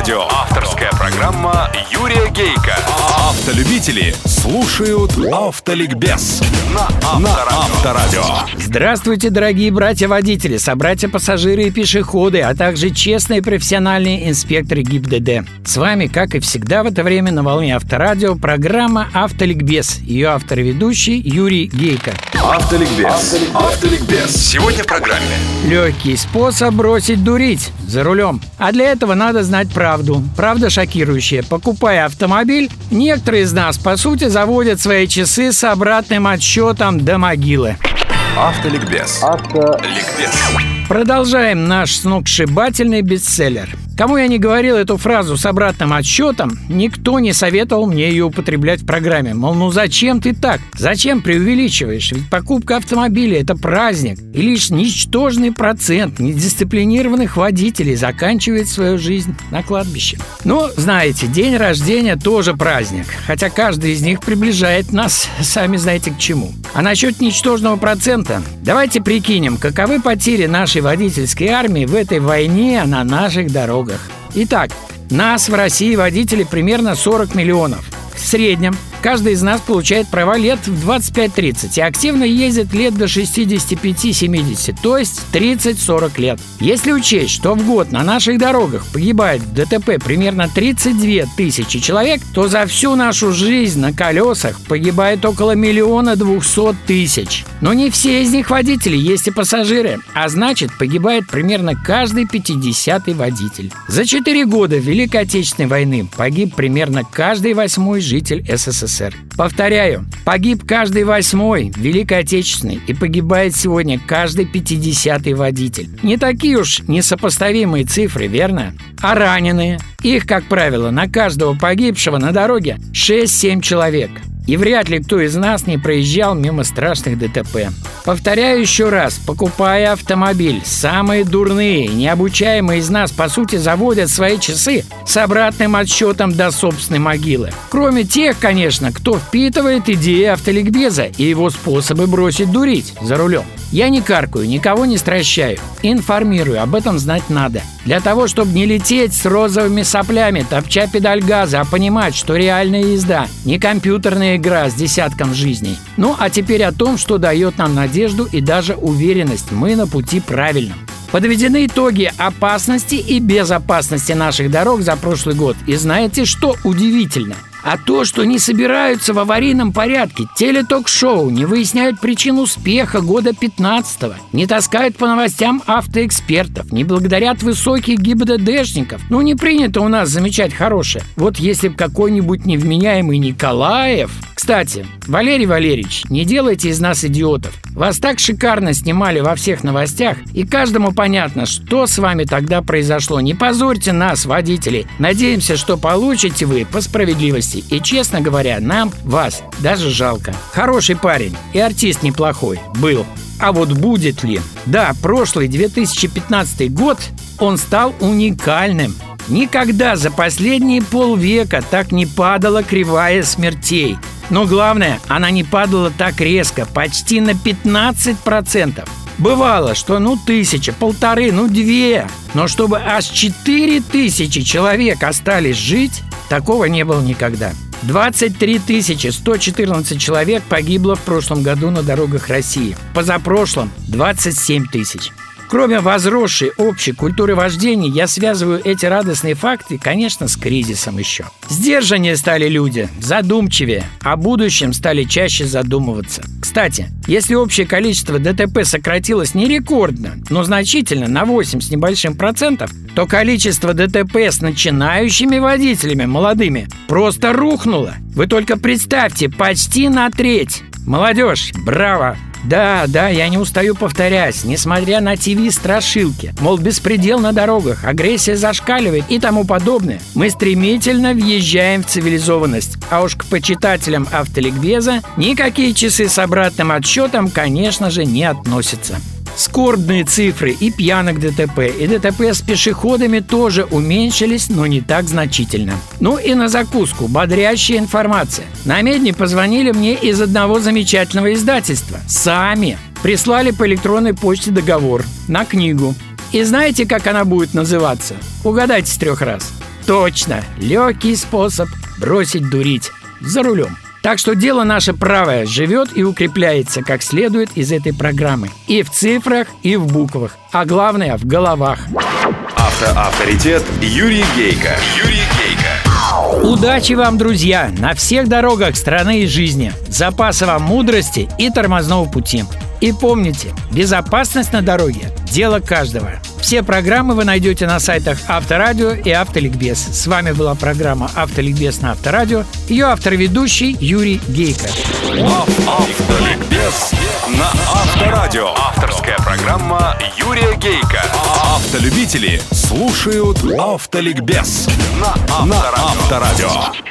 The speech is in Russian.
Авторадио. Авторская программа Юрия Гейка. Автолюбители слушают Автоликбез на Авторадио. Здравствуйте, дорогие братья-водители, собратья-пассажиры и пешеходы, а также честные профессиональные инспекторы ГИБДД. С вами, как и всегда в это время на волне Авторадио, программа «Автоликбез». Ее автор и ведущий Юрий Гейко. Автоликбез. Автоликбез. Сегодня в программе. Легкий способ бросить дурить за рулем. А для этого надо знать правду. Правда шокирующая. Покупая автомобиль, некоторые из нас, по сути, заводят свои часы с обратным отсчетом до могилы. Автоликбез. Автоликбез. Продолжаем наш сногсшибательный бестселлер. Кому я не говорил эту фразу с обратным отсчетом, никто не советовал мне ее употреблять в программе. Мол, ну зачем ты так? Зачем преувеличиваешь? Ведь покупка автомобиля – это праздник. И лишь ничтожный процент недисциплинированных водителей заканчивает свою жизнь на кладбище. Ну, знаете, день рождения тоже праздник. Хотя каждый из них приближает нас, сами знаете к чему. А насчет ничтожного процента, давайте прикинем, каковы потери нашей водительской армии в этой войне на наших дорогах Итак, нас в России водители примерно 40 миллионов. В среднем Каждый из нас получает права лет в 25-30 и активно ездит лет до 65-70, то есть 30-40 лет. Если учесть, что в год на наших дорогах погибает в ДТП примерно 32 тысячи человек, то за всю нашу жизнь на колесах погибает около миллиона двухсот тысяч. Но не все из них водители, есть и пассажиры, а значит погибает примерно каждый 50-й водитель. За 4 года Великой Отечественной войны погиб примерно каждый восьмой житель СССР. СССР. Повторяю, погиб каждый восьмой Великой Отечественной и погибает сегодня каждый пятидесятый водитель. Не такие уж несопоставимые цифры, верно? А раненые? Их, как правило, на каждого погибшего на дороге 6-7 человек. И вряд ли кто из нас не проезжал мимо страшных ДТП. Повторяю еще раз, покупая автомобиль, самые дурные, необучаемые из нас, по сути, заводят свои часы с обратным отсчетом до собственной могилы. Кроме тех, конечно, кто впитывает идеи автоликбеза и его способы бросить дурить за рулем. Я не каркаю, никого не стращаю. Информирую, об этом знать надо. Для того, чтобы не лететь с розовыми соплями, топча педаль газа, а понимать, что реальная езда не компьютерная игра с десятком жизней. Ну, а теперь о том, что дает нам надежду и даже уверенность. Мы на пути правильном. Подведены итоги опасности и безопасности наших дорог за прошлый год. И знаете, что удивительно – а то, что не собираются в аварийном порядке, телеток-шоу, не выясняют причин успеха года 15-го, не таскают по новостям автоэкспертов, не благодарят высоких ГИБДДшников. Ну, не принято у нас замечать хорошее. Вот если бы какой-нибудь невменяемый Николаев кстати, Валерий Валерьевич, не делайте из нас идиотов. Вас так шикарно снимали во всех новостях, и каждому понятно, что с вами тогда произошло. Не позорьте нас, водителей. Надеемся, что получите вы по справедливости. И, честно говоря, нам вас даже жалко. Хороший парень и артист неплохой. Был. А вот будет ли? Да, прошлый 2015 год он стал уникальным. Никогда за последние полвека так не падала кривая смертей. Но главное, она не падала так резко, почти на 15%. Бывало, что ну тысяча, полторы, ну две. Но чтобы аж четыре тысячи человек остались жить, такого не было никогда. 23 114 человек погибло в прошлом году на дорогах России. Позапрошлом 27 тысяч. Кроме возросшей общей культуры вождения, я связываю эти радостные факты, конечно, с кризисом еще. Сдержаннее стали люди, задумчивее, о будущем стали чаще задумываться. Кстати, если общее количество ДТП сократилось не рекордно, но значительно на 8 с небольшим процентов, то количество ДТП с начинающими водителями, молодыми, просто рухнуло. Вы только представьте, почти на треть. Молодежь, браво! Да, да, я не устаю повторять, несмотря на ТВ-страшилки, мол, беспредел на дорогах, агрессия зашкаливает и тому подобное, мы стремительно въезжаем в цивилизованность. А уж к почитателям автоликбеза никакие часы с обратным отсчетом, конечно же, не относятся. Скорбные цифры и пьянок ДТП, и ДТП с пешеходами тоже уменьшились, но не так значительно. Ну и на закуску бодрящая информация. На Медне позвонили мне из одного замечательного издательства. Сами. Прислали по электронной почте договор на книгу. И знаете, как она будет называться? Угадайте с трех раз. Точно, легкий способ бросить дурить за рулем. Так что дело наше правое живет и укрепляется как следует из этой программы. И в цифрах, и в буквах. А главное, в головах. Автоавторитет Юрий Гейко. Юрий Гейко. Удачи вам, друзья, на всех дорогах страны и жизни. Запаса вам мудрости и тормозного пути. И помните, безопасность на дороге – дело каждого. Все программы вы найдете на сайтах Авторадио и Автоликбез. С вами была программа Автоликбез на Авторадио. Ее автор-ведущий Юрий Гейко. Автоликбез на Авторадио. Авторская программа Юрия Гейка. Автолюбители слушают Автоликбез на Авторадио.